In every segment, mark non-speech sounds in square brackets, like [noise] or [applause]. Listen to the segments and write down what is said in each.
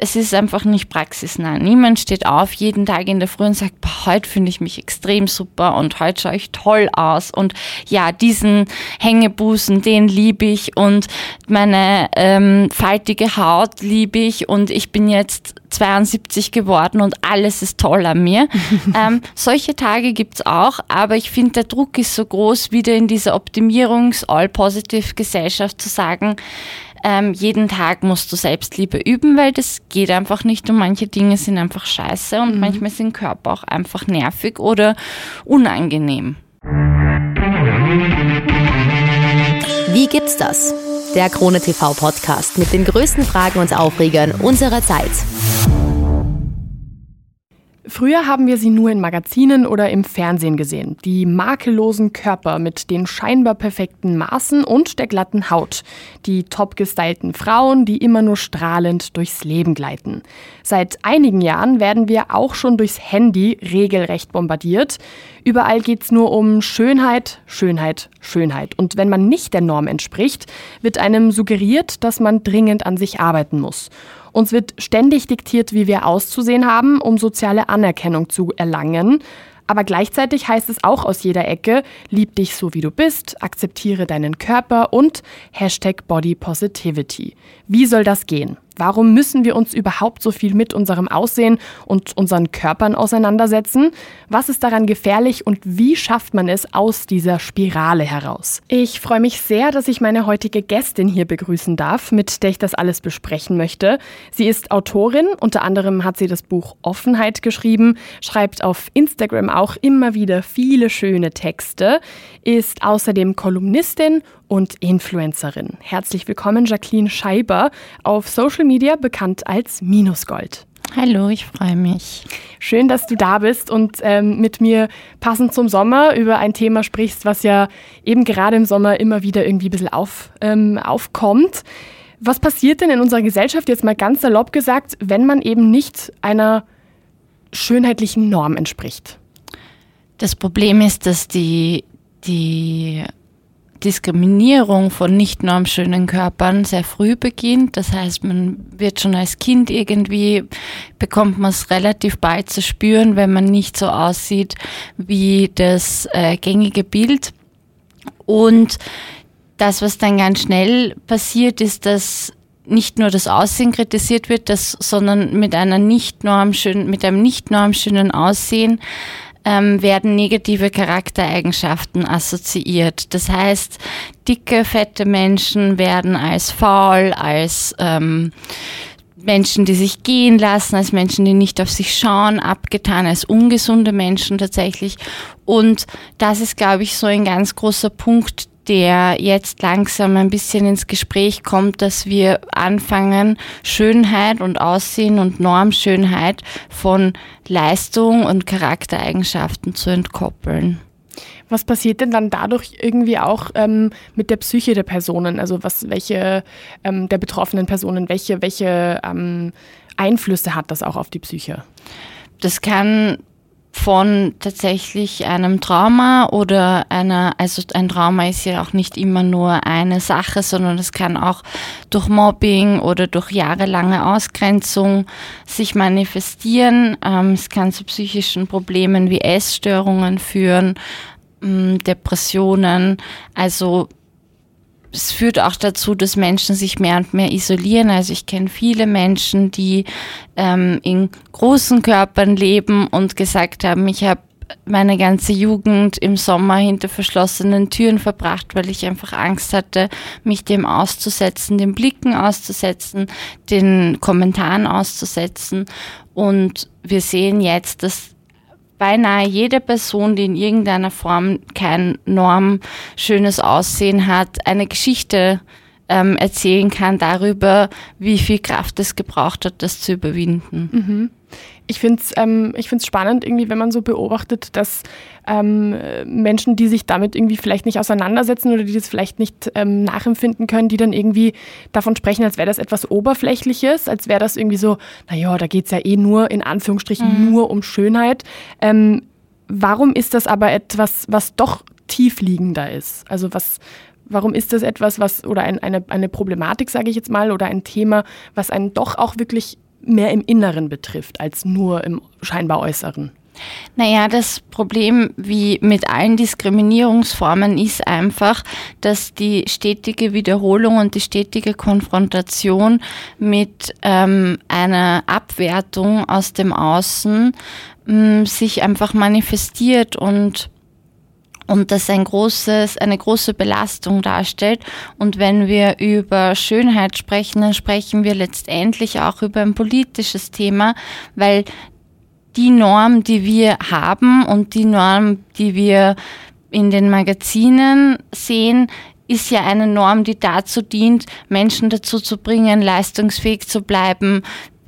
es ist einfach nicht praxisnah. Niemand steht auf jeden Tag in der Früh und sagt, boah, heute finde ich mich extrem super und heute schaue ich toll aus und ja, diesen Hängebusen, den liebe ich und meine ähm, faltige Haut liebe ich und ich bin jetzt 72 geworden und alles ist toll an mir. [laughs] ähm, solche Tage gibt's auch, aber ich finde, der Druck ist so groß, wieder in dieser Optimierungs-All-Positive-Gesellschaft zu sagen, ähm, jeden Tag musst du Selbstliebe üben, weil das geht einfach nicht und manche Dinge sind einfach scheiße und mhm. manchmal sind Körper auch einfach nervig oder unangenehm. Wie gibt's das? Der Krone TV Podcast mit den größten Fragen und Aufregern unserer Zeit. Früher haben wir sie nur in Magazinen oder im Fernsehen gesehen. Die makellosen Körper mit den scheinbar perfekten Maßen und der glatten Haut. Die top gestylten Frauen, die immer nur strahlend durchs Leben gleiten. Seit einigen Jahren werden wir auch schon durchs Handy regelrecht bombardiert. Überall geht's nur um Schönheit, Schönheit, Schönheit. Und wenn man nicht der Norm entspricht, wird einem suggeriert, dass man dringend an sich arbeiten muss. Uns wird ständig diktiert, wie wir auszusehen haben, um soziale Anerkennung zu erlangen. Aber gleichzeitig heißt es auch aus jeder Ecke, lieb dich so wie du bist, akzeptiere deinen Körper und Hashtag Body Positivity. Wie soll das gehen? Warum müssen wir uns überhaupt so viel mit unserem Aussehen und unseren Körpern auseinandersetzen? Was ist daran gefährlich und wie schafft man es aus dieser Spirale heraus? Ich freue mich sehr, dass ich meine heutige Gästin hier begrüßen darf, mit der ich das alles besprechen möchte. Sie ist Autorin, unter anderem hat sie das Buch Offenheit geschrieben, schreibt auf Instagram auch immer wieder viele schöne Texte, ist außerdem Kolumnistin und Influencerin. Herzlich willkommen, Jacqueline Scheiber, auf Social Media bekannt als Minusgold. Hallo, ich freue mich. Schön, dass du da bist und ähm, mit mir passend zum Sommer über ein Thema sprichst, was ja eben gerade im Sommer immer wieder irgendwie ein bisschen auf, ähm, aufkommt. Was passiert denn in unserer Gesellschaft, jetzt mal ganz salopp gesagt, wenn man eben nicht einer schönheitlichen Norm entspricht? Das Problem ist, dass die, die Diskriminierung von nicht normschönen Körpern sehr früh beginnt. Das heißt, man wird schon als Kind irgendwie, bekommt man es relativ bald zu spüren, wenn man nicht so aussieht wie das äh, gängige Bild. Und das, was dann ganz schnell passiert, ist, dass nicht nur das Aussehen kritisiert wird, das, sondern mit einer nicht normschönen, mit einem nicht normschönen Aussehen ähm, werden negative Charaktereigenschaften assoziiert. Das heißt, dicke, fette Menschen werden als faul, als ähm, Menschen, die sich gehen lassen, als Menschen, die nicht auf sich schauen, abgetan, als ungesunde Menschen tatsächlich. Und das ist, glaube ich, so ein ganz großer Punkt, der jetzt langsam ein bisschen ins Gespräch kommt, dass wir anfangen, Schönheit und Aussehen und Normschönheit von Leistung und Charaktereigenschaften zu entkoppeln. Was passiert denn dann dadurch irgendwie auch ähm, mit der Psyche der Personen? Also was, welche ähm, der betroffenen Personen, welche, welche ähm, Einflüsse hat das auch auf die Psyche? Das kann von tatsächlich einem Trauma oder einer, also ein Trauma ist ja auch nicht immer nur eine Sache, sondern es kann auch durch Mobbing oder durch jahrelange Ausgrenzung sich manifestieren. Ähm, es kann zu psychischen Problemen wie Essstörungen führen, ähm, Depressionen. Also es führt auch dazu, dass Menschen sich mehr und mehr isolieren. Also ich kenne viele Menschen, die ähm, in großen Körpern leben und gesagt haben, ich habe meine ganze Jugend im Sommer hinter verschlossenen Türen verbracht, weil ich einfach Angst hatte, mich dem auszusetzen, den Blicken auszusetzen, den Kommentaren auszusetzen. Und wir sehen jetzt, dass beinahe jede Person, die in irgendeiner Form kein norm schönes Aussehen hat, eine Geschichte ähm, erzählen kann darüber, wie viel Kraft es gebraucht hat, das zu überwinden. Mhm. Ich finde es ähm, ich find's spannend, irgendwie, wenn man so beobachtet, dass ähm, Menschen, die sich damit irgendwie vielleicht nicht auseinandersetzen oder die das vielleicht nicht ähm, nachempfinden können, die dann irgendwie davon sprechen, als wäre das etwas Oberflächliches, als wäre das irgendwie so, naja, da geht es ja eh nur, in Anführungsstrichen, mhm. nur um Schönheit. Ähm, warum ist das aber etwas, was doch tiefliegender ist? Also was, warum ist das etwas, was, oder ein, eine, eine Problematik, sage ich jetzt mal, oder ein Thema, was einen doch auch wirklich mehr im Inneren betrifft als nur im scheinbar Äußeren? Naja, das Problem wie mit allen Diskriminierungsformen ist einfach, dass die stetige Wiederholung und die stetige Konfrontation mit ähm, einer Abwertung aus dem Außen ähm, sich einfach manifestiert und und das ein großes, eine große Belastung darstellt. Und wenn wir über Schönheit sprechen, dann sprechen wir letztendlich auch über ein politisches Thema, weil die Norm, die wir haben und die Norm, die wir in den Magazinen sehen, ist ja eine Norm, die dazu dient, Menschen dazu zu bringen, leistungsfähig zu bleiben,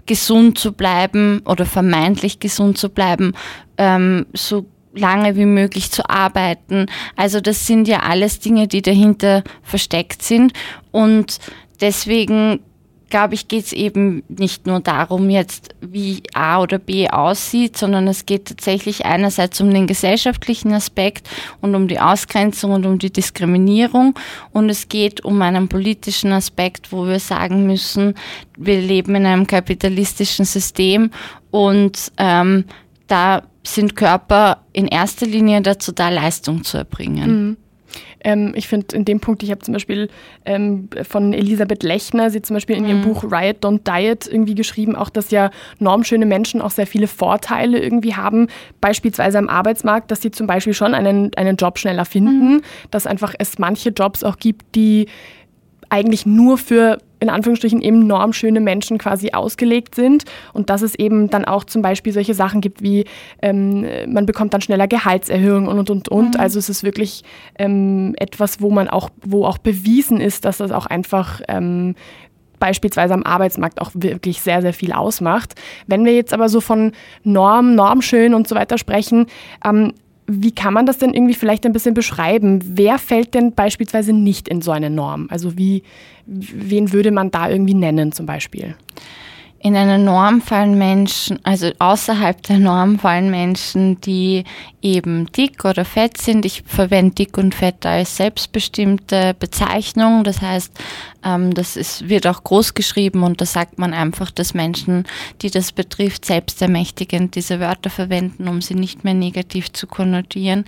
gesund zu bleiben oder vermeintlich gesund zu bleiben, ähm, so lange wie möglich zu arbeiten. Also das sind ja alles Dinge, die dahinter versteckt sind. Und deswegen glaube ich, geht es eben nicht nur darum, jetzt wie A oder B aussieht, sondern es geht tatsächlich einerseits um den gesellschaftlichen Aspekt und um die Ausgrenzung und um die Diskriminierung. Und es geht um einen politischen Aspekt, wo wir sagen müssen, wir leben in einem kapitalistischen System. Und ähm, da sind Körper in erster Linie dazu da, Leistung zu erbringen. Mhm. Ähm, ich finde in dem Punkt, ich habe zum Beispiel ähm, von Elisabeth Lechner, sie zum Beispiel in ihrem mhm. Buch Riot Don't Diet irgendwie geschrieben, auch dass ja normschöne Menschen auch sehr viele Vorteile irgendwie haben, beispielsweise am Arbeitsmarkt, dass sie zum Beispiel schon einen, einen Job schneller finden, mhm. dass einfach es manche Jobs auch gibt, die eigentlich nur für in Anführungsstrichen eben normschöne Menschen quasi ausgelegt sind und dass es eben dann auch zum Beispiel solche Sachen gibt wie ähm, man bekommt dann schneller Gehaltserhöhungen und und und und. Mhm. Also es ist wirklich ähm, etwas, wo man auch, wo auch bewiesen ist, dass das auch einfach ähm, beispielsweise am Arbeitsmarkt auch wirklich sehr, sehr viel ausmacht. Wenn wir jetzt aber so von Norm, Normschön und so weiter sprechen, ähm, wie kann man das denn irgendwie vielleicht ein bisschen beschreiben? Wer fällt denn beispielsweise nicht in so eine Norm? Also wie, wen würde man da irgendwie nennen zum Beispiel? In einer Norm fallen Menschen, also außerhalb der Norm fallen Menschen, die eben dick oder fett sind. Ich verwende dick und fett als selbstbestimmte Bezeichnung. Das heißt, ähm, das ist, wird auch groß geschrieben und da sagt man einfach, dass Menschen, die das betrifft, selbstermächtigend diese Wörter verwenden, um sie nicht mehr negativ zu konnotieren.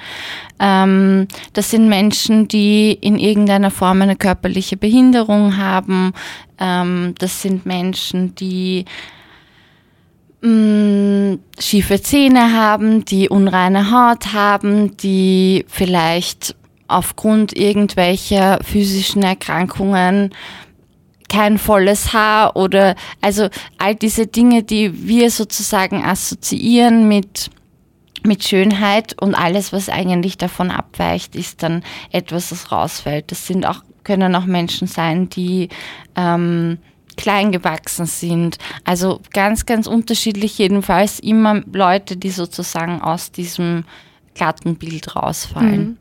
Ähm, das sind Menschen, die in irgendeiner Form eine körperliche Behinderung haben. Ähm, das sind Menschen, die mh, schiefe Zähne haben, die unreine Haut haben, die vielleicht aufgrund irgendwelcher physischen Erkrankungen kein volles Haar oder also all diese Dinge, die wir sozusagen assoziieren mit mit Schönheit und alles, was eigentlich davon abweicht, ist dann etwas, das rausfällt. Das sind auch können auch Menschen sein, die ähm, klein gewachsen sind. Also ganz, ganz unterschiedlich jedenfalls immer Leute, die sozusagen aus diesem glatten Bild rausfallen. Mhm.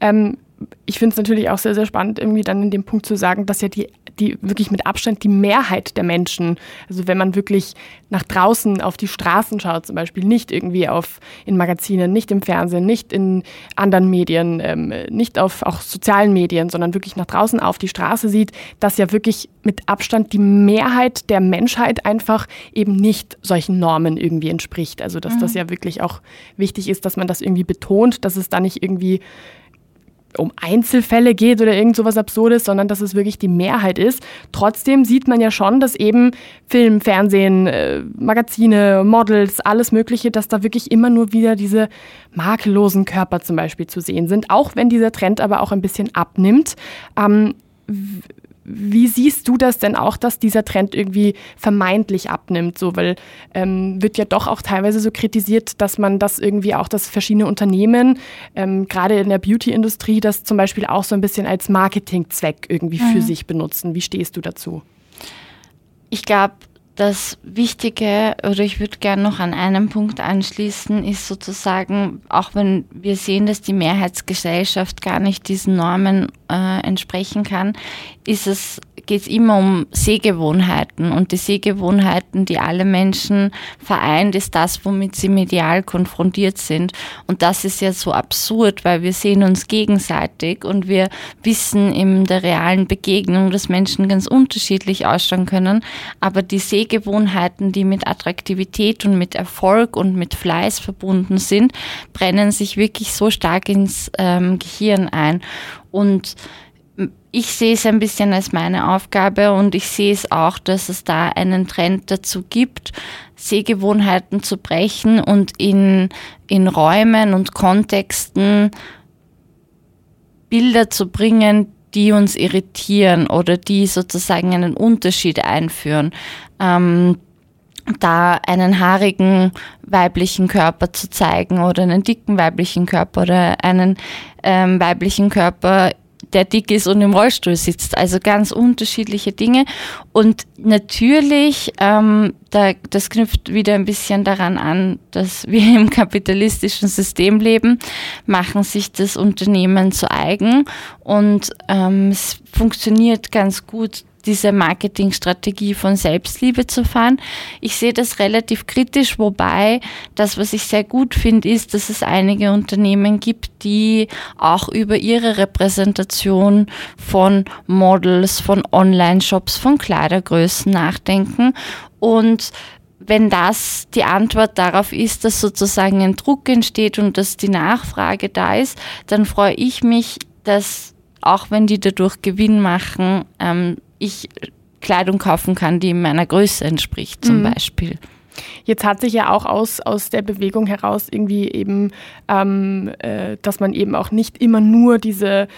Ähm, ich finde es natürlich auch sehr, sehr spannend, irgendwie dann in dem Punkt zu sagen, dass ja die die wirklich mit Abstand die Mehrheit der Menschen, also wenn man wirklich nach draußen auf die Straßen schaut, zum Beispiel nicht irgendwie auf in Magazinen, nicht im Fernsehen, nicht in anderen Medien, ähm, nicht auf auch sozialen Medien, sondern wirklich nach draußen auf die Straße sieht, dass ja wirklich mit Abstand die Mehrheit der Menschheit einfach eben nicht solchen Normen irgendwie entspricht. Also dass mhm. das ja wirklich auch wichtig ist, dass man das irgendwie betont, dass es da nicht irgendwie um Einzelfälle geht oder irgend sowas Absurdes, sondern dass es wirklich die Mehrheit ist. Trotzdem sieht man ja schon, dass eben Film, Fernsehen, äh, Magazine, Models, alles Mögliche, dass da wirklich immer nur wieder diese makellosen Körper zum Beispiel zu sehen sind, auch wenn dieser Trend aber auch ein bisschen abnimmt. Ähm, wie siehst du das denn auch, dass dieser Trend irgendwie vermeintlich abnimmt? So, weil ähm, wird ja doch auch teilweise so kritisiert, dass man das irgendwie auch, dass verschiedene Unternehmen, ähm, gerade in der Beauty-Industrie, das zum Beispiel auch so ein bisschen als Marketingzweck irgendwie mhm. für sich benutzen. Wie stehst du dazu? Ich glaube, das Wichtige, oder ich würde gerne noch an einem Punkt anschließen, ist sozusagen, auch wenn wir sehen, dass die Mehrheitsgesellschaft gar nicht diesen Normen äh, entsprechen kann, ist es geht es immer um Sehgewohnheiten. Und die Sehgewohnheiten, die alle Menschen vereint, ist das, womit sie medial konfrontiert sind. Und das ist ja so absurd, weil wir sehen uns gegenseitig und wir wissen in der realen Begegnung, dass Menschen ganz unterschiedlich ausschauen können. Aber die Sehgewohnheiten, die mit Attraktivität und mit Erfolg und mit Fleiß verbunden sind, brennen sich wirklich so stark ins ähm, Gehirn ein. Und ich sehe es ein bisschen als meine Aufgabe und ich sehe es auch, dass es da einen Trend dazu gibt, Sehgewohnheiten zu brechen und in, in Räumen und Kontexten Bilder zu bringen, die uns irritieren oder die sozusagen einen Unterschied einführen. Ähm, da einen haarigen weiblichen Körper zu zeigen oder einen dicken weiblichen Körper oder einen ähm, weiblichen Körper der dick ist und im Rollstuhl sitzt. Also ganz unterschiedliche Dinge. Und natürlich, ähm, da, das knüpft wieder ein bisschen daran an, dass wir [laughs] im kapitalistischen System leben, machen sich das Unternehmen zu eigen und ähm, es funktioniert ganz gut diese Marketingstrategie von Selbstliebe zu fahren. Ich sehe das relativ kritisch, wobei das, was ich sehr gut finde, ist, dass es einige Unternehmen gibt, die auch über ihre Repräsentation von Models, von Online-Shops, von Kleidergrößen nachdenken und wenn das die Antwort darauf ist, dass sozusagen ein Druck entsteht und dass die Nachfrage da ist, dann freue ich mich, dass auch wenn die dadurch Gewinn machen, ähm, ich Kleidung kaufen kann, die meiner Größe entspricht, zum mhm. Beispiel. Jetzt hat sich ja auch aus, aus der Bewegung heraus irgendwie eben, ähm, äh, dass man eben auch nicht immer nur diese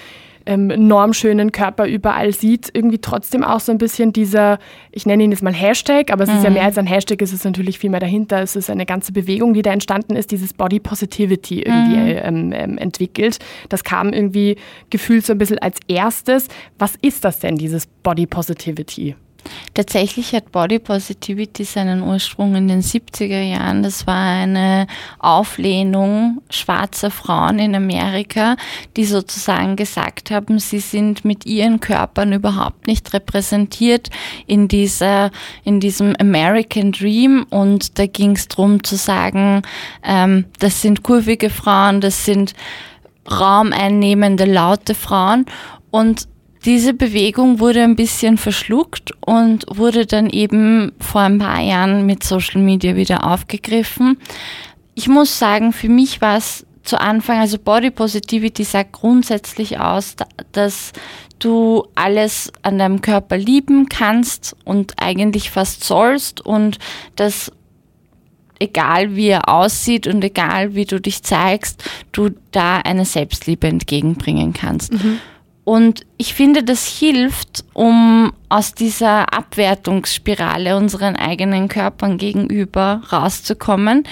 ähm, normschönen Körper überall sieht, irgendwie trotzdem auch so ein bisschen dieser, ich nenne ihn jetzt mal Hashtag, aber es mhm. ist ja mhm. mehr als ein Hashtag, es ist natürlich viel mehr dahinter. Es ist eine ganze Bewegung, die da entstanden ist, dieses Body Positivity irgendwie mhm. ähm, ähm, entwickelt. Das kam irgendwie gefühlt so ein bisschen als erstes. Was ist das denn, dieses Body Positivity? Tatsächlich hat Body Positivity seinen Ursprung in den 70er Jahren. Das war eine Auflehnung schwarzer Frauen in Amerika, die sozusagen gesagt haben, sie sind mit ihren Körpern überhaupt nicht repräsentiert in dieser, in diesem American Dream. Und da ging es darum zu sagen, ähm, das sind kurvige Frauen, das sind raumeinnehmende, laute Frauen. Und diese Bewegung wurde ein bisschen verschluckt und wurde dann eben vor ein paar Jahren mit Social Media wieder aufgegriffen. Ich muss sagen, für mich war es zu Anfang, also Body Positivity sagt grundsätzlich aus, dass du alles an deinem Körper lieben kannst und eigentlich fast sollst und dass egal wie er aussieht und egal wie du dich zeigst, du da eine Selbstliebe entgegenbringen kannst. Mhm. Und ich finde, das hilft, um aus dieser Abwertungsspirale unseren eigenen Körpern gegenüber rauszukommen.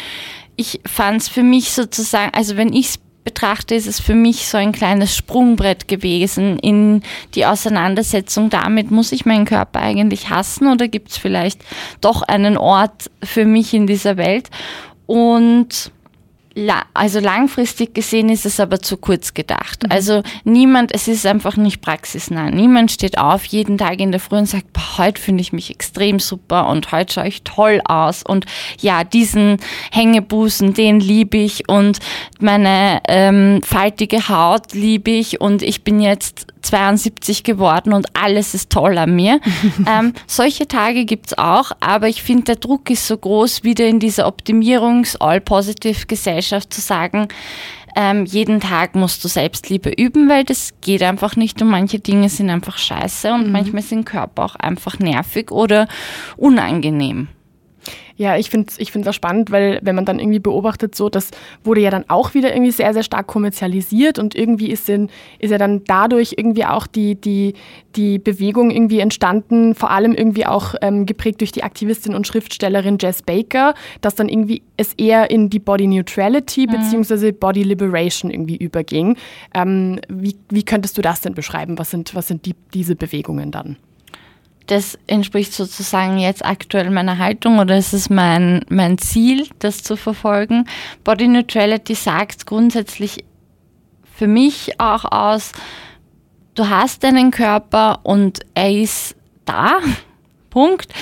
Ich fand es für mich sozusagen, also wenn ich es betrachte, ist es für mich so ein kleines Sprungbrett gewesen in die Auseinandersetzung damit, muss ich meinen Körper eigentlich hassen oder gibt es vielleicht doch einen Ort für mich in dieser Welt? Und also langfristig gesehen ist es aber zu kurz gedacht. Mhm. Also niemand, es ist einfach nicht praxisnah. Niemand steht auf jeden Tag in der Früh und sagt, boah, heute finde ich mich extrem super und heute schaue ich toll aus und ja, diesen Hängebusen, den liebe ich und meine ähm, faltige Haut liebe ich und ich bin jetzt 72 geworden und alles ist toll an mir. [laughs] ähm, solche Tage gibt's auch, aber ich finde, der Druck ist so groß, wieder in dieser Optimierungs-All-Positive-Gesellschaft zu sagen, ähm, jeden Tag musst du Selbstliebe üben, weil das geht einfach nicht und manche Dinge sind einfach scheiße und mhm. manchmal sind Körper auch einfach nervig oder unangenehm. Ja, ich finde es ich find's auch spannend, weil wenn man dann irgendwie beobachtet, so, das wurde ja dann auch wieder irgendwie sehr, sehr stark kommerzialisiert und irgendwie ist, in, ist ja dann dadurch irgendwie auch die, die, die Bewegung irgendwie entstanden, vor allem irgendwie auch ähm, geprägt durch die Aktivistin und Schriftstellerin Jess Baker, dass dann irgendwie es eher in die Body Neutrality mhm. bzw. Body Liberation irgendwie überging. Ähm, wie, wie könntest du das denn beschreiben? Was sind, was sind die, diese Bewegungen dann? Das entspricht sozusagen jetzt aktuell meiner Haltung oder ist es mein, mein Ziel, das zu verfolgen. Body Neutrality sagt grundsätzlich für mich auch aus, du hast deinen Körper und er ist da. [laughs] Punkt.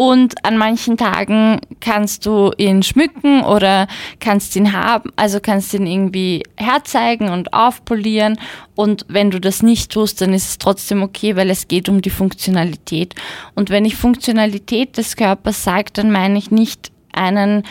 Und an manchen Tagen kannst du ihn schmücken oder kannst ihn haben, also kannst ihn irgendwie herzeigen und aufpolieren. Und wenn du das nicht tust, dann ist es trotzdem okay, weil es geht um die Funktionalität. Und wenn ich Funktionalität des Körpers sage, dann meine ich nicht einen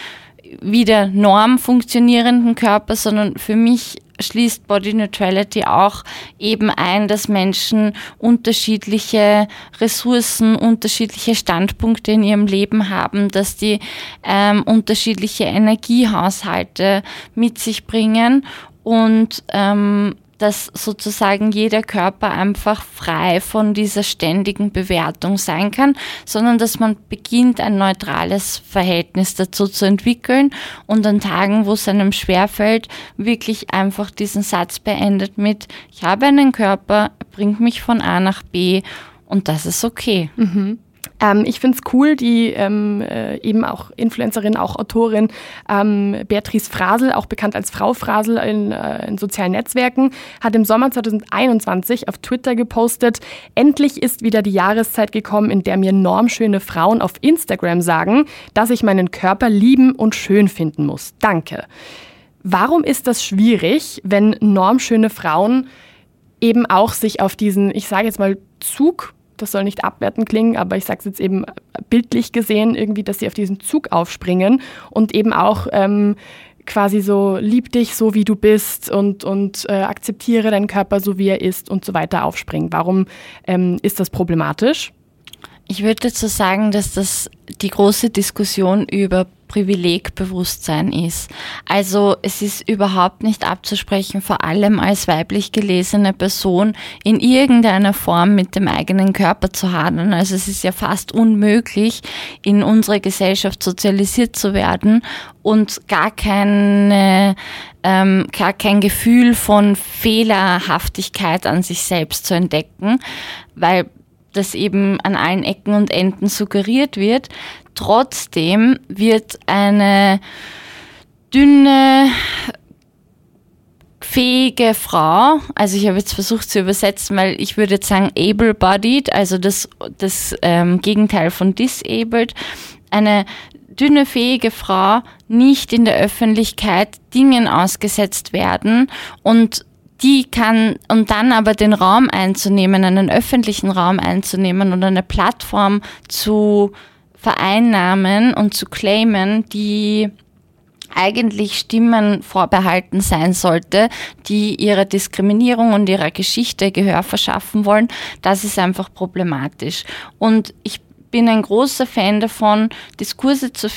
wieder Norm funktionierenden Körper, sondern für mich schließt Body Neutrality auch eben ein, dass Menschen unterschiedliche Ressourcen, unterschiedliche Standpunkte in ihrem Leben haben, dass die ähm, unterschiedliche Energiehaushalte mit sich bringen und ähm, dass sozusagen jeder Körper einfach frei von dieser ständigen Bewertung sein kann, sondern dass man beginnt, ein neutrales Verhältnis dazu zu entwickeln und an Tagen, wo es einem schwerfällt, wirklich einfach diesen Satz beendet mit, ich habe einen Körper, bringt mich von A nach B und das ist okay. Mhm. Ähm, ich finde es cool, die ähm, äh, eben auch Influencerin, auch Autorin ähm, Beatrice Frasel, auch bekannt als Frau Frasel in, äh, in sozialen Netzwerken, hat im Sommer 2021 auf Twitter gepostet, endlich ist wieder die Jahreszeit gekommen, in der mir normschöne Frauen auf Instagram sagen, dass ich meinen Körper lieben und schön finden muss. Danke. Warum ist das schwierig, wenn normschöne Frauen eben auch sich auf diesen, ich sage jetzt mal, Zug das soll nicht abwertend klingen, aber ich sage es jetzt eben bildlich gesehen, irgendwie, dass sie auf diesen Zug aufspringen und eben auch ähm, quasi so lieb dich so wie du bist und, und äh, akzeptiere deinen Körper so wie er ist und so weiter aufspringen. Warum ähm, ist das problematisch? Ich würde dazu sagen, dass das die große Diskussion über Privilegbewusstsein ist. Also es ist überhaupt nicht abzusprechen, vor allem als weiblich gelesene Person in irgendeiner Form mit dem eigenen Körper zu hadern. Also es ist ja fast unmöglich, in unserer Gesellschaft sozialisiert zu werden und gar keine ähm, gar kein Gefühl von Fehlerhaftigkeit an sich selbst zu entdecken, weil das eben an allen Ecken und Enden suggeriert wird. Trotzdem wird eine dünne, fähige Frau, also ich habe jetzt versucht zu übersetzen, weil ich würde jetzt sagen able-bodied, also das, das ähm, Gegenteil von disabled, eine dünne, fähige Frau nicht in der Öffentlichkeit Dingen ausgesetzt werden und die kann, und dann aber den Raum einzunehmen, einen öffentlichen Raum einzunehmen und eine Plattform zu vereinnahmen und zu claimen, die eigentlich Stimmen vorbehalten sein sollte, die ihrer Diskriminierung und ihrer Geschichte Gehör verschaffen wollen, das ist einfach problematisch. Und ich bin ein großer Fan davon, Diskurse zu,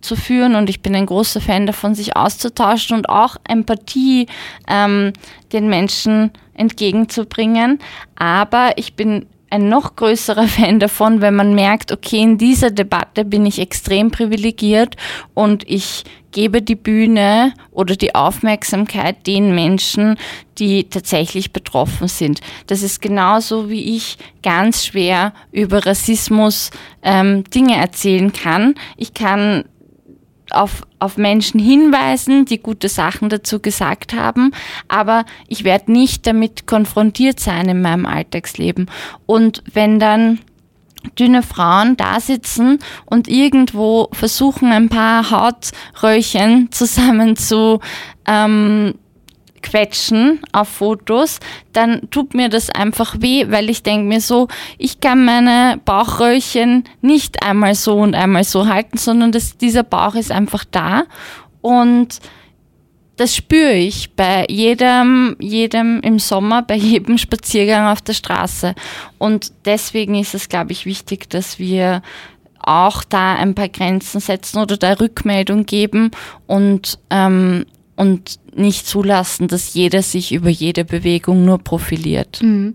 zu, führen und ich bin ein großer Fan davon, sich auszutauschen und auch Empathie ähm, den Menschen entgegenzubringen. Aber ich bin ein noch größerer [laughs] Fan davon, wenn man merkt, okay, in dieser Debatte bin ich extrem privilegiert und ich gebe die Bühne oder die Aufmerksamkeit den Menschen, die tatsächlich betroffen sind. Das ist genauso, wie ich ganz schwer über Rassismus ähm, Dinge erzählen kann. Ich kann auf, auf Menschen hinweisen, die gute Sachen dazu gesagt haben, aber ich werde nicht damit konfrontiert sein in meinem Alltagsleben. Und wenn dann dünne Frauen da sitzen und irgendwo versuchen, ein paar Hautröllchen [laughs] zusammen zu ähm, quetschen auf Fotos, dann tut mir das einfach weh, weil ich denke mir so, ich kann meine Bauchröllchen nicht einmal so und einmal so halten, sondern das, dieser Bauch ist einfach da und das spüre ich bei jedem, jedem im Sommer, bei jedem Spaziergang auf der Straße. Und deswegen ist es, glaube ich, wichtig, dass wir auch da ein paar Grenzen setzen oder da Rückmeldung geben und, ähm, und nicht zulassen, dass jeder sich über jede Bewegung nur profiliert. Mhm.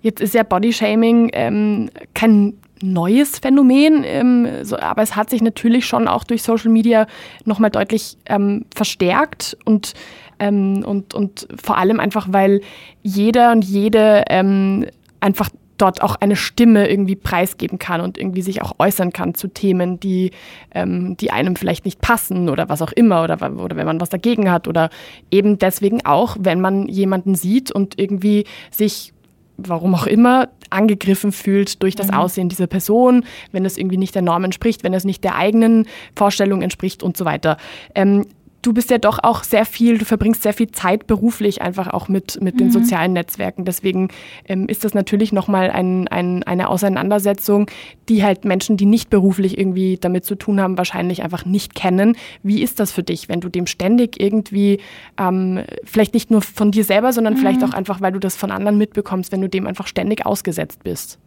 Jetzt ist ja Bodyshaming ähm, kein neues Phänomen, ähm, so, aber es hat sich natürlich schon auch durch Social Media nochmal deutlich ähm, verstärkt und, ähm, und, und vor allem einfach, weil jeder und jede ähm, einfach dort auch eine Stimme irgendwie preisgeben kann und irgendwie sich auch äußern kann zu Themen, die, ähm, die einem vielleicht nicht passen oder was auch immer oder, oder wenn man was dagegen hat oder eben deswegen auch, wenn man jemanden sieht und irgendwie sich warum auch immer, angegriffen fühlt durch das mhm. Aussehen dieser Person, wenn es irgendwie nicht der Norm entspricht, wenn es nicht der eigenen Vorstellung entspricht und so weiter. Ähm, du bist ja doch auch sehr viel, du verbringst sehr viel Zeit beruflich einfach auch mit, mit den mhm. sozialen Netzwerken. Deswegen ähm, ist das natürlich nochmal ein, ein, eine Auseinandersetzung, die halt Menschen, die nicht beruflich irgendwie damit zu tun haben, wahrscheinlich einfach nicht kennen. Wie ist das für dich, wenn du dem ständig irgendwie, ähm, vielleicht nicht nur von dir selber, sondern mhm. vielleicht auch einfach, weil du das von anderen mitbekommst, wenn du dem einfach ständig ausgesetzt bist?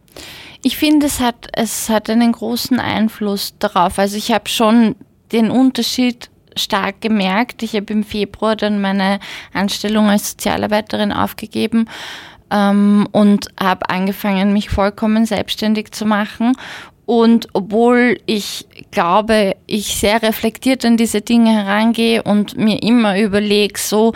Ich finde, es hat, es hat einen großen Einfluss darauf. Also ich habe schon den Unterschied stark gemerkt. Ich habe im Februar dann meine Anstellung als Sozialarbeiterin aufgegeben ähm, und habe angefangen, mich vollkommen selbstständig zu machen. Und obwohl ich glaube, ich sehr reflektiert an diese Dinge herangehe und mir immer überlege, so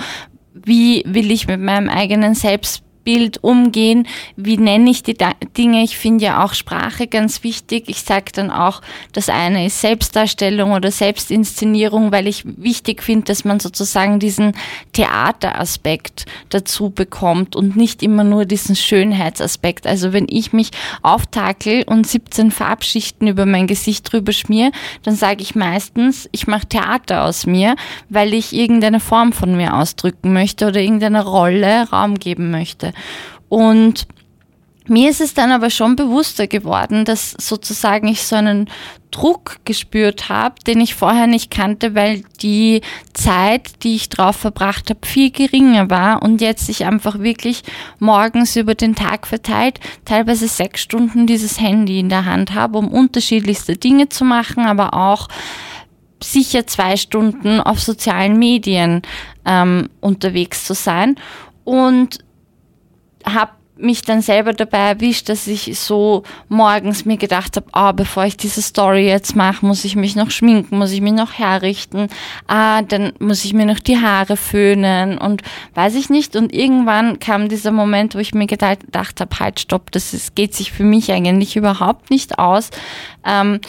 wie will ich mit meinem eigenen Selbst Bild umgehen, wie nenne ich die Dinge. Ich finde ja auch Sprache ganz wichtig. Ich sage dann auch, das eine ist Selbstdarstellung oder Selbstinszenierung, weil ich wichtig finde, dass man sozusagen diesen Theateraspekt dazu bekommt und nicht immer nur diesen Schönheitsaspekt. Also wenn ich mich auftakel und 17 Farbschichten über mein Gesicht drüber schmier, dann sage ich meistens, ich mache Theater aus mir, weil ich irgendeine Form von mir ausdrücken möchte oder irgendeine Rolle Raum geben möchte. Und mir ist es dann aber schon bewusster geworden, dass sozusagen ich so einen Druck gespürt habe, den ich vorher nicht kannte, weil die Zeit, die ich drauf verbracht habe, viel geringer war und jetzt ich einfach wirklich morgens über den Tag verteilt teilweise sechs Stunden dieses Handy in der Hand habe, um unterschiedlichste Dinge zu machen, aber auch sicher zwei Stunden auf sozialen Medien ähm, unterwegs zu sein. Und habe mich dann selber dabei erwischt, dass ich so morgens mir gedacht habe, ah, bevor ich diese Story jetzt mache, muss ich mich noch schminken, muss ich mich noch herrichten, ah, dann muss ich mir noch die Haare föhnen und weiß ich nicht. Und irgendwann kam dieser Moment, wo ich mir gedacht, gedacht habe, halt, stopp, das ist, geht sich für mich eigentlich überhaupt nicht aus. Ähm,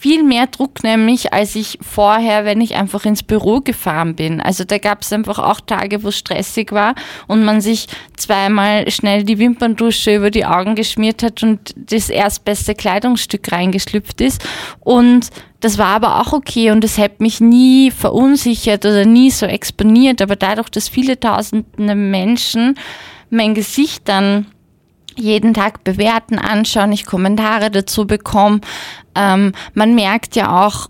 viel mehr Druck nämlich, als ich vorher, wenn ich einfach ins Büro gefahren bin. Also da gab es einfach auch Tage, wo es stressig war und man sich zweimal schnell die Wimperndusche über die Augen geschmiert hat und das erstbeste Kleidungsstück reingeschlüpft ist. Und das war aber auch okay und es hätte mich nie verunsichert oder nie so exponiert. Aber dadurch, dass viele tausende Menschen mein Gesicht dann jeden Tag bewerten, anschauen, ich Kommentare dazu bekomme. Ähm, man merkt ja auch,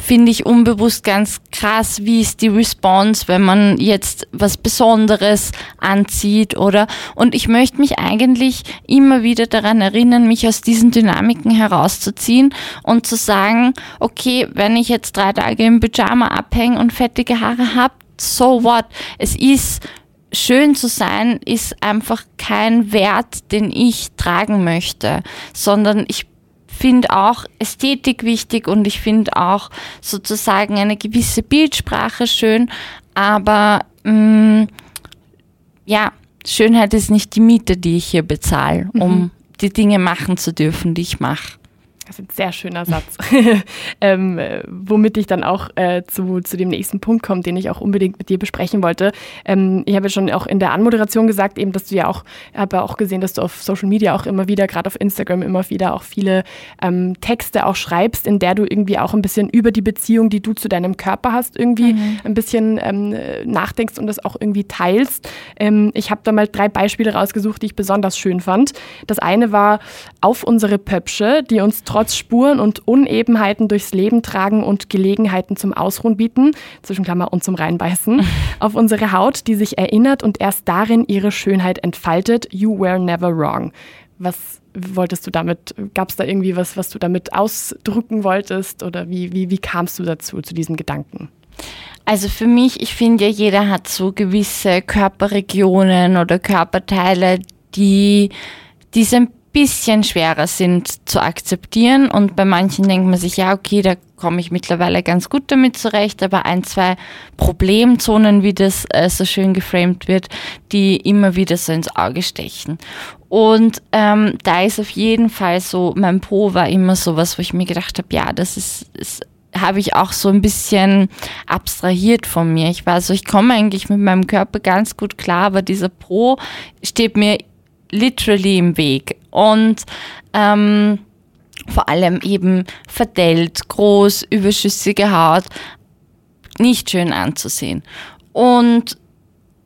finde ich unbewusst ganz krass, wie ist die Response, wenn man jetzt was Besonderes anzieht oder und ich möchte mich eigentlich immer wieder daran erinnern, mich aus diesen Dynamiken herauszuziehen und zu sagen, okay, wenn ich jetzt drei Tage im Pyjama abhänge und fettige Haare habe, so what? Es ist schön zu sein ist einfach kein Wert, den ich tragen möchte, sondern ich finde auch Ästhetik wichtig und ich finde auch sozusagen eine gewisse Bildsprache schön, aber mh, mm, ja, Schönheit ist nicht die Miete, die ich hier bezahle, um mhm. die Dinge machen zu dürfen, die ich mache. Das ist ein sehr schöner Satz, [laughs] ähm, womit ich dann auch äh, zu, zu dem nächsten Punkt komme, den ich auch unbedingt mit dir besprechen wollte. Ähm, ich habe ja schon auch in der Anmoderation gesagt, eben, dass du ja auch, habe auch gesehen, dass du auf Social Media auch immer wieder, gerade auf Instagram immer wieder auch viele ähm, Texte auch schreibst, in der du irgendwie auch ein bisschen über die Beziehung, die du zu deinem Körper hast, irgendwie mhm. ein bisschen ähm, nachdenkst und das auch irgendwie teilst. Ähm, ich habe da mal drei Beispiele rausgesucht, die ich besonders schön fand. Das eine war auf unsere Pöpsche, die uns trotzdem trotz Spuren und Unebenheiten durchs Leben tragen und Gelegenheiten zum Ausruhen bieten, zwischen Klammer und zum Reinbeißen, [laughs] auf unsere Haut, die sich erinnert und erst darin ihre Schönheit entfaltet. You were never wrong. Was wolltest du damit, gab es da irgendwie was, was du damit ausdrücken wolltest oder wie, wie, wie kamst du dazu, zu diesem Gedanken? Also für mich, ich finde ja, jeder hat so gewisse Körperregionen oder Körperteile, die, die ein bisschen schwerer sind zu akzeptieren und bei manchen denkt man sich, ja, okay, da komme ich mittlerweile ganz gut damit zurecht, aber ein, zwei Problemzonen, wie das äh, so schön geframed wird, die immer wieder so ins Auge stechen. Und ähm, da ist auf jeden Fall so, mein Po war immer so was, wo ich mir gedacht habe, ja, das ist, ist habe ich auch so ein bisschen abstrahiert von mir. Ich war so, ich komme eigentlich mit meinem Körper ganz gut klar, aber dieser Po steht mir literally im Weg. Und ähm, vor allem eben verdellt, groß, überschüssige Haut, nicht schön anzusehen. Und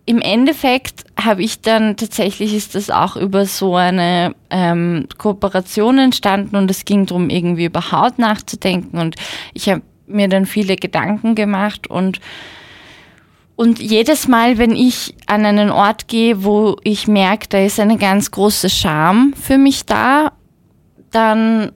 im Endeffekt habe ich dann tatsächlich ist das auch über so eine ähm, Kooperation entstanden und es ging darum, irgendwie über Haut nachzudenken und ich habe mir dann viele Gedanken gemacht und und jedes Mal, wenn ich an einen Ort gehe, wo ich merke, da ist eine ganz große Scham für mich da, dann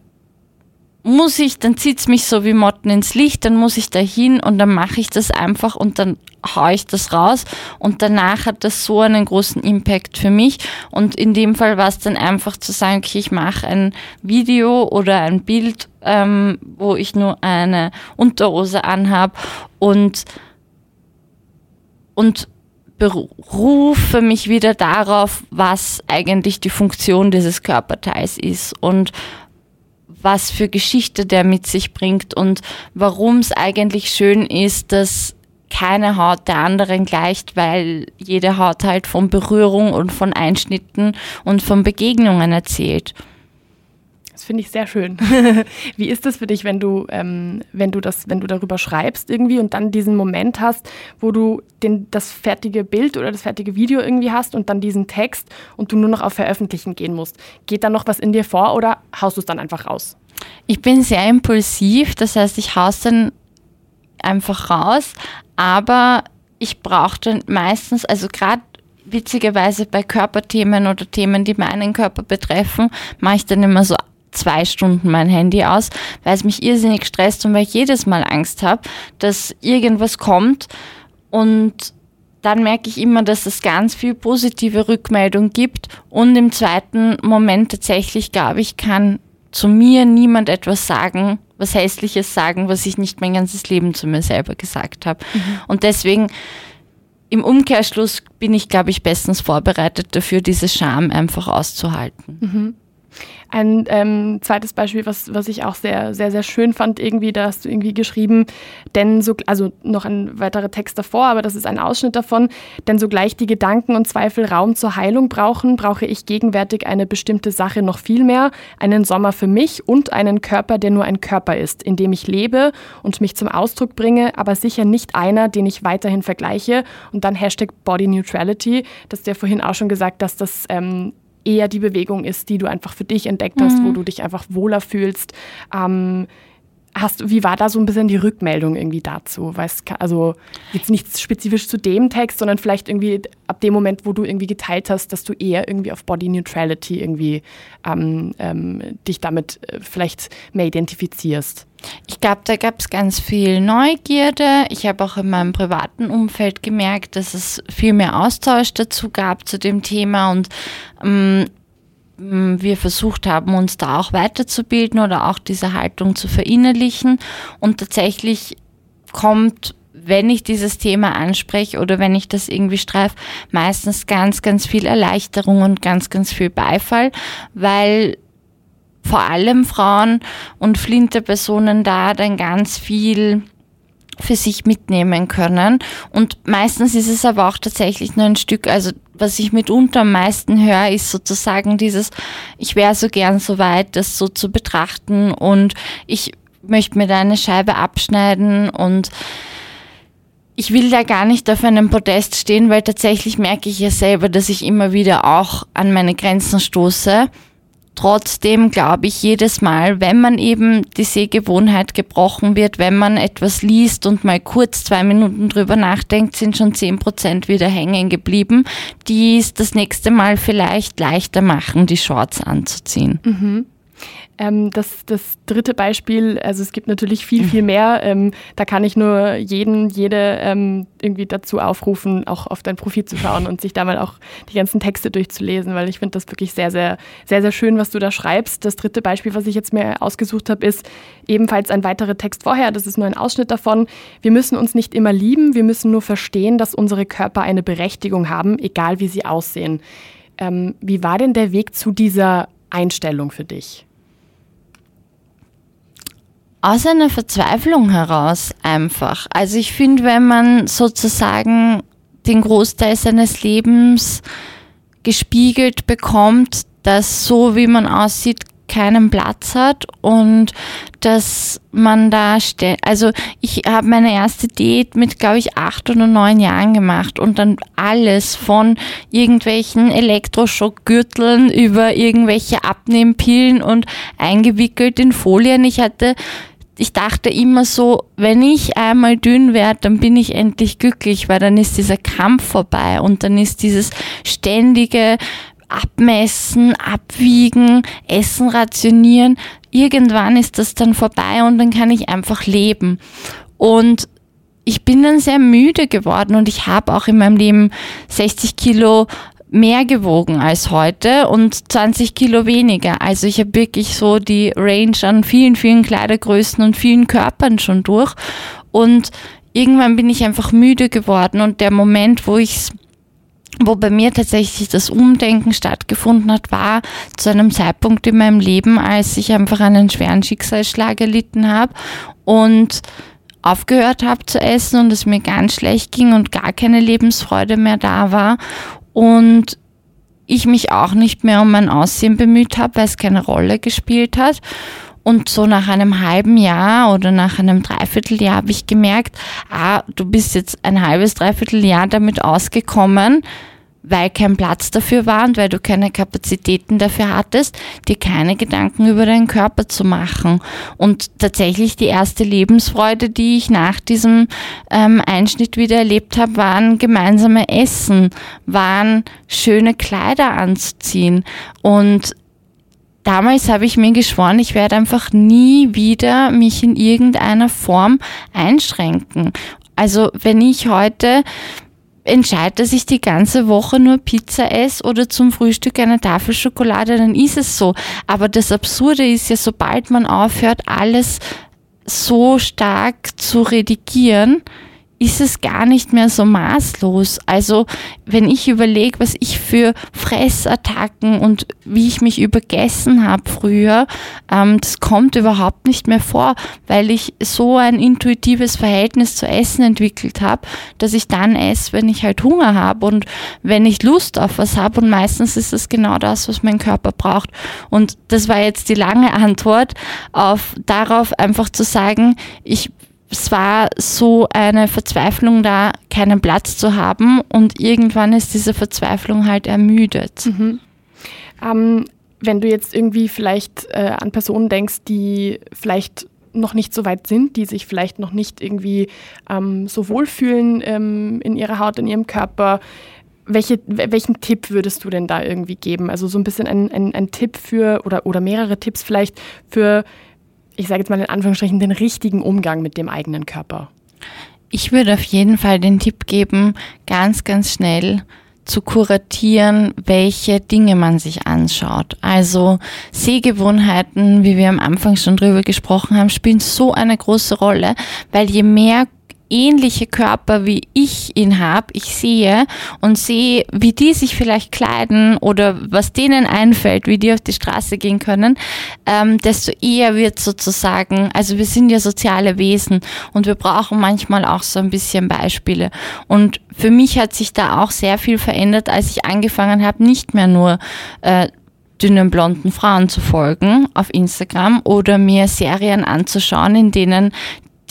muss ich, dann zieht es mich so wie Motten ins Licht, dann muss ich da hin und dann mache ich das einfach und dann haue ich das raus. Und danach hat das so einen großen Impact für mich. Und in dem Fall war es dann einfach zu sagen, okay, ich mache ein Video oder ein Bild, ähm, wo ich nur eine Unterhose anhab. Und und berufe mich wieder darauf, was eigentlich die Funktion dieses Körperteils ist und was für Geschichte der mit sich bringt und warum es eigentlich schön ist, dass keine Haut der anderen gleicht, weil jede Haut halt von Berührung und von Einschnitten und von Begegnungen erzählt. Finde ich sehr schön. [laughs] Wie ist das für dich, wenn du, ähm, wenn du das, wenn du darüber schreibst irgendwie und dann diesen Moment hast, wo du den, das fertige Bild oder das fertige Video irgendwie hast und dann diesen Text und du nur noch auf Veröffentlichen gehen musst? Geht da noch was in dir vor oder haust du es dann einfach raus? Ich bin sehr impulsiv, das heißt, ich haus dann einfach raus, aber ich brauche dann meistens, also gerade witzigerweise bei Körperthemen oder Themen, die meinen Körper betreffen, mache ich dann immer so zwei Stunden mein Handy aus, weil es mich irrsinnig stresst und weil ich jedes Mal Angst habe, dass irgendwas kommt und dann merke ich immer, dass es ganz viel positive Rückmeldung gibt und im zweiten Moment tatsächlich glaube ich, kann zu mir niemand etwas sagen, was Hässliches sagen, was ich nicht mein ganzes Leben zu mir selber gesagt habe. Mhm. Und deswegen im Umkehrschluss bin ich, glaube ich, bestens vorbereitet dafür, diese Scham einfach auszuhalten. Mhm. Ein ähm, zweites Beispiel, was, was ich auch sehr, sehr, sehr schön fand, irgendwie, da hast du irgendwie geschrieben, denn so, also noch ein weiterer Text davor, aber das ist ein Ausschnitt davon, denn sogleich die Gedanken und Zweifel Raum zur Heilung brauchen, brauche ich gegenwärtig eine bestimmte Sache noch viel mehr, einen Sommer für mich und einen Körper, der nur ein Körper ist, in dem ich lebe und mich zum Ausdruck bringe, aber sicher nicht einer, den ich weiterhin vergleiche. Und dann Hashtag Body Neutrality, das du ja vorhin auch schon gesagt, dass das ähm, eher die Bewegung ist, die du einfach für dich entdeckt hast, mhm. wo du dich einfach wohler fühlst. Ähm, hast, wie war da so ein bisschen die Rückmeldung irgendwie dazu? Weiß, also jetzt nicht spezifisch zu dem Text, sondern vielleicht irgendwie ab dem Moment, wo du irgendwie geteilt hast, dass du eher irgendwie auf Body Neutrality irgendwie ähm, ähm, dich damit äh, vielleicht mehr identifizierst. Ich glaube, da gab es ganz viel Neugierde. Ich habe auch in meinem privaten Umfeld gemerkt, dass es viel mehr Austausch dazu gab zu dem Thema und ähm, wir versucht haben, uns da auch weiterzubilden oder auch diese Haltung zu verinnerlichen. Und tatsächlich kommt, wenn ich dieses Thema anspreche oder wenn ich das irgendwie streife, meistens ganz, ganz viel Erleichterung und ganz, ganz viel Beifall, weil vor allem Frauen und flinte Personen da dann ganz viel für sich mitnehmen können. Und meistens ist es aber auch tatsächlich nur ein Stück, also was ich mitunter am meisten höre, ist sozusagen dieses, ich wäre so gern so weit, das so zu betrachten und ich möchte mir da eine Scheibe abschneiden und ich will da gar nicht auf einem Podest stehen, weil tatsächlich merke ich ja selber, dass ich immer wieder auch an meine Grenzen stoße Trotzdem glaube ich jedes Mal, wenn man eben die Sehgewohnheit gebrochen wird, wenn man etwas liest und mal kurz zwei Minuten drüber nachdenkt, sind schon zehn Prozent wieder hängen geblieben, die es das nächste Mal vielleicht leichter machen, die Shorts anzuziehen. Mhm. Ähm, das, das dritte Beispiel, also es gibt natürlich viel, viel [laughs] mehr. Ähm, da kann ich nur jeden, jede ähm, irgendwie dazu aufrufen, auch auf dein Profil zu schauen und sich da mal auch die ganzen Texte durchzulesen, weil ich finde das wirklich sehr, sehr, sehr, sehr schön, was du da schreibst. Das dritte Beispiel, was ich jetzt mir ausgesucht habe, ist ebenfalls ein weiterer Text vorher. Das ist nur ein Ausschnitt davon. Wir müssen uns nicht immer lieben, wir müssen nur verstehen, dass unsere Körper eine Berechtigung haben, egal wie sie aussehen. Ähm, wie war denn der Weg zu dieser Einstellung für dich? Aus einer Verzweiflung heraus einfach. Also ich finde, wenn man sozusagen den Großteil seines Lebens gespiegelt bekommt, dass so wie man aussieht, keinen Platz hat und dass man da. Also ich habe meine erste Date mit, glaube ich, acht oder neun Jahren gemacht und dann alles von irgendwelchen Elektroschockgürteln über irgendwelche Abnehmpillen und eingewickelt in Folien. Ich hatte ich dachte immer so, wenn ich einmal dünn werde, dann bin ich endlich glücklich, weil dann ist dieser Kampf vorbei und dann ist dieses ständige Abmessen, Abwiegen, Essen rationieren. Irgendwann ist das dann vorbei und dann kann ich einfach leben. Und ich bin dann sehr müde geworden und ich habe auch in meinem Leben 60 Kilo mehr gewogen als heute und 20 Kilo weniger. Also ich habe wirklich so die Range an vielen, vielen Kleidergrößen und vielen Körpern schon durch. Und irgendwann bin ich einfach müde geworden und der Moment, wo ich wo bei mir tatsächlich das Umdenken stattgefunden hat, war zu einem Zeitpunkt in meinem Leben, als ich einfach einen schweren Schicksalsschlag erlitten habe und aufgehört habe zu essen und es mir ganz schlecht ging und gar keine Lebensfreude mehr da war und ich mich auch nicht mehr um mein Aussehen bemüht habe, weil es keine Rolle gespielt hat. Und so nach einem halben Jahr oder nach einem Dreivierteljahr habe ich gemerkt, ah, du bist jetzt ein halbes, Dreivierteljahr damit ausgekommen, weil kein Platz dafür war und weil du keine Kapazitäten dafür hattest, dir keine Gedanken über deinen Körper zu machen. Und tatsächlich die erste Lebensfreude, die ich nach diesem ähm, Einschnitt wieder erlebt habe, waren gemeinsame Essen, waren schöne Kleider anzuziehen. Und damals habe ich mir geschworen, ich werde einfach nie wieder mich in irgendeiner Form einschränken. Also wenn ich heute entscheide, dass ich die ganze Woche nur Pizza esse oder zum Frühstück eine Tafel Schokolade, dann ist es so. Aber das Absurde ist ja, sobald man aufhört, alles so stark zu redigieren, ist es gar nicht mehr so maßlos. Also wenn ich überlege, was ich für Fressattacken und wie ich mich übergessen habe früher, ähm, das kommt überhaupt nicht mehr vor, weil ich so ein intuitives Verhältnis zu Essen entwickelt habe, dass ich dann esse, wenn ich halt Hunger habe und wenn ich Lust auf was habe. Und meistens ist das genau das, was mein Körper braucht. Und das war jetzt die lange Antwort auf darauf einfach zu sagen, ich es war so eine Verzweiflung da, keinen Platz zu haben und irgendwann ist diese Verzweiflung halt ermüdet. Mhm. Ähm, wenn du jetzt irgendwie vielleicht äh, an Personen denkst, die vielleicht noch nicht so weit sind, die sich vielleicht noch nicht irgendwie ähm, so wohlfühlen ähm, in ihrer Haut, in ihrem Körper, welche, welchen Tipp würdest du denn da irgendwie geben? Also so ein bisschen ein, ein, ein Tipp für oder, oder mehrere Tipps vielleicht für ich sage jetzt mal in Anführungsstrichen, den richtigen Umgang mit dem eigenen Körper? Ich würde auf jeden Fall den Tipp geben, ganz, ganz schnell zu kuratieren, welche Dinge man sich anschaut. Also Sehgewohnheiten, wie wir am Anfang schon drüber gesprochen haben, spielen so eine große Rolle, weil je mehr ähnliche Körper wie ich ihn habe, ich sehe und sehe, wie die sich vielleicht kleiden oder was denen einfällt, wie die auf die Straße gehen können, ähm, desto eher wird sozusagen, also wir sind ja soziale Wesen und wir brauchen manchmal auch so ein bisschen Beispiele. Und für mich hat sich da auch sehr viel verändert, als ich angefangen habe, nicht mehr nur äh, dünnen blonden Frauen zu folgen auf Instagram oder mir Serien anzuschauen, in denen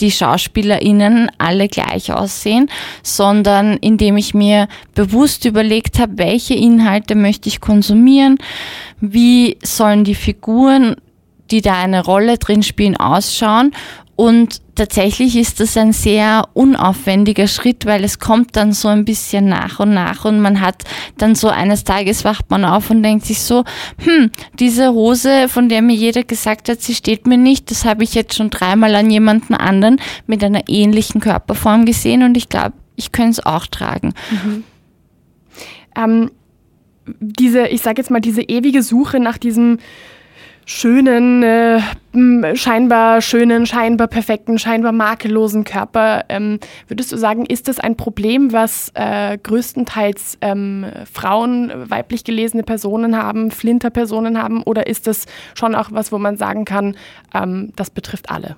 die SchauspielerInnen alle gleich aussehen, sondern indem ich mir bewusst überlegt habe, welche Inhalte möchte ich konsumieren, wie sollen die Figuren, die da eine Rolle drin spielen, ausschauen und tatsächlich ist das ein sehr unaufwendiger Schritt, weil es kommt dann so ein bisschen nach und nach und man hat dann so eines Tages wacht man auf und denkt sich so, hm, diese Hose, von der mir jeder gesagt hat, sie steht mir nicht, das habe ich jetzt schon dreimal an jemanden anderen mit einer ähnlichen Körperform gesehen und ich glaube, ich könnte es auch tragen. Mhm. Ähm, diese, ich sage jetzt mal, diese ewige Suche nach diesem schönen, äh, scheinbar schönen, scheinbar perfekten, scheinbar makellosen Körper. Ähm, würdest du sagen, ist das ein Problem, was äh, größtenteils ähm, Frauen, weiblich gelesene Personen haben, Flinterpersonen haben, oder ist das schon auch was, wo man sagen kann, ähm, das betrifft alle?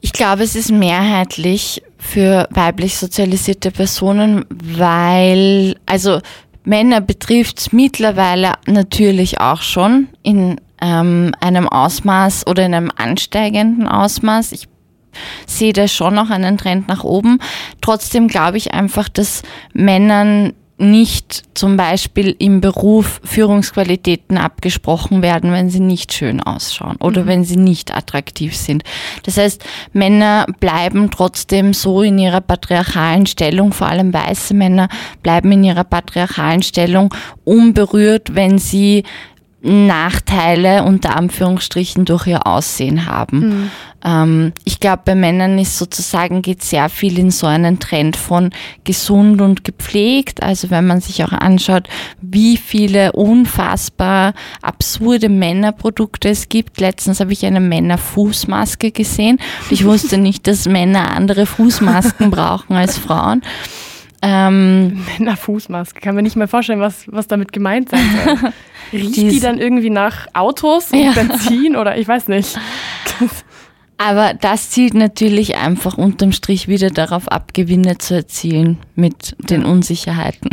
Ich glaube, es ist mehrheitlich für weiblich sozialisierte Personen, weil, also Männer betrifft es mittlerweile natürlich auch schon in ähm, einem Ausmaß oder in einem ansteigenden Ausmaß. Ich sehe da schon noch einen Trend nach oben. Trotzdem glaube ich einfach, dass Männern nicht zum Beispiel im Beruf Führungsqualitäten abgesprochen werden, wenn sie nicht schön ausschauen oder mhm. wenn sie nicht attraktiv sind. Das heißt, Männer bleiben trotzdem so in ihrer patriarchalen Stellung, vor allem weiße Männer bleiben in ihrer patriarchalen Stellung unberührt, wenn sie Nachteile unter Anführungsstrichen durch ihr Aussehen haben. Mhm. Ähm, ich glaube, bei Männern ist sozusagen geht sehr viel in so einen Trend von gesund und gepflegt. Also wenn man sich auch anschaut, wie viele unfassbar absurde Männerprodukte es gibt. Letztens habe ich eine Männerfußmaske gesehen. Ich wusste nicht, dass Männer andere Fußmasken [laughs] brauchen als Frauen. Ähm, Männerfußmaske, kann man nicht mehr vorstellen, was, was damit gemeint sein soll. [laughs] Riecht die, die dann irgendwie nach Autos und ja. Benzin oder ich weiß nicht. Aber das zielt natürlich einfach unterm Strich wieder darauf ab, Gewinne zu erzielen mit den Unsicherheiten.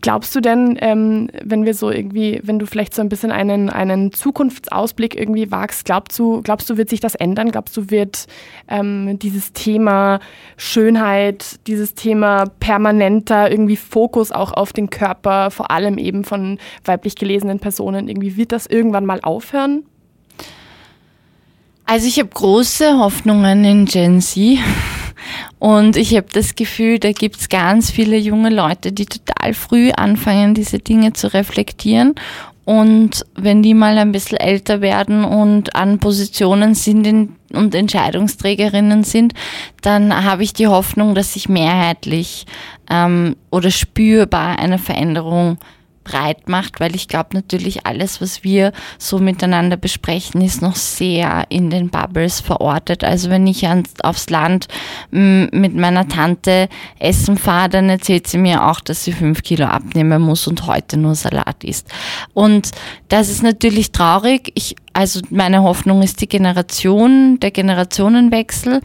Glaubst du denn, ähm, wenn wir so irgendwie, wenn du vielleicht so ein bisschen einen, einen Zukunftsausblick irgendwie wagst, glaubst du, glaubst du, wird sich das ändern? Glaubst du, wird ähm, dieses Thema Schönheit, dieses Thema permanenter irgendwie Fokus auch auf den Körper, vor allem eben von weiblich gelesenen Personen, irgendwie wird das irgendwann mal aufhören? Also ich habe große Hoffnungen in Gen Z. Und ich habe das Gefühl, da gibt's ganz viele junge Leute, die total früh anfangen, diese Dinge zu reflektieren. Und wenn die mal ein bisschen älter werden und an Positionen sind in, und Entscheidungsträgerinnen sind, dann habe ich die Hoffnung, dass sich mehrheitlich ähm, oder spürbar eine Veränderung breit macht, weil ich glaube natürlich alles, was wir so miteinander besprechen, ist noch sehr in den Bubbles verortet. Also wenn ich ans, aufs Land mit meiner Tante essen fahre, dann erzählt sie mir auch, dass sie fünf Kilo abnehmen muss und heute nur Salat isst. Und das ist natürlich traurig. Ich, also meine Hoffnung ist die Generation, der Generationenwechsel.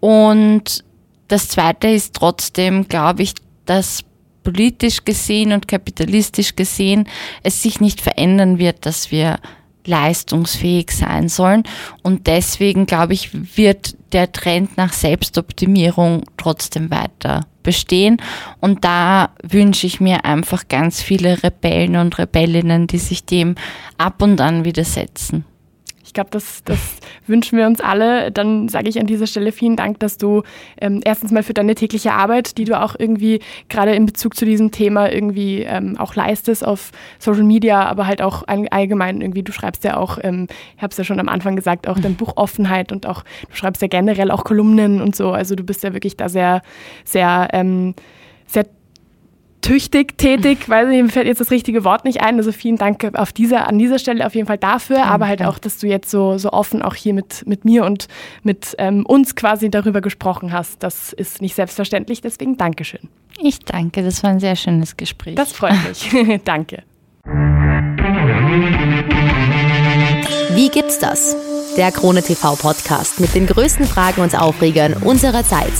Und das zweite ist trotzdem, glaube ich, dass politisch gesehen und kapitalistisch gesehen es sich nicht verändern wird, dass wir leistungsfähig sein sollen. Und deswegen, glaube ich, wird der Trend nach Selbstoptimierung trotzdem weiter bestehen. Und da wünsche ich mir einfach ganz viele Rebellen und Rebellinnen, die sich dem ab und an widersetzen glaube, das, das wünschen wir uns alle. Dann sage ich an dieser Stelle vielen Dank, dass du ähm, erstens mal für deine tägliche Arbeit, die du auch irgendwie gerade in Bezug zu diesem Thema irgendwie ähm, auch leistest auf Social Media, aber halt auch allgemein irgendwie, du schreibst ja auch, ähm, ich habe es ja schon am Anfang gesagt, auch dein Buch Offenheit und auch, du schreibst ja generell auch Kolumnen und so. Also du bist ja wirklich da sehr, sehr, ähm, sehr tüchtig tätig, weil mir fällt jetzt das richtige Wort nicht ein. Also vielen Dank auf dieser, an dieser Stelle auf jeden Fall dafür, Danke. aber halt auch, dass du jetzt so, so offen auch hier mit, mit mir und mit ähm, uns quasi darüber gesprochen hast. Das ist nicht selbstverständlich, deswegen Dankeschön. Ich danke, das war ein sehr schönes Gespräch. Das freut mich. [laughs] danke. Wie gibt's das? Der Krone TV Podcast mit den größten Fragen und Aufregern unserer Zeit.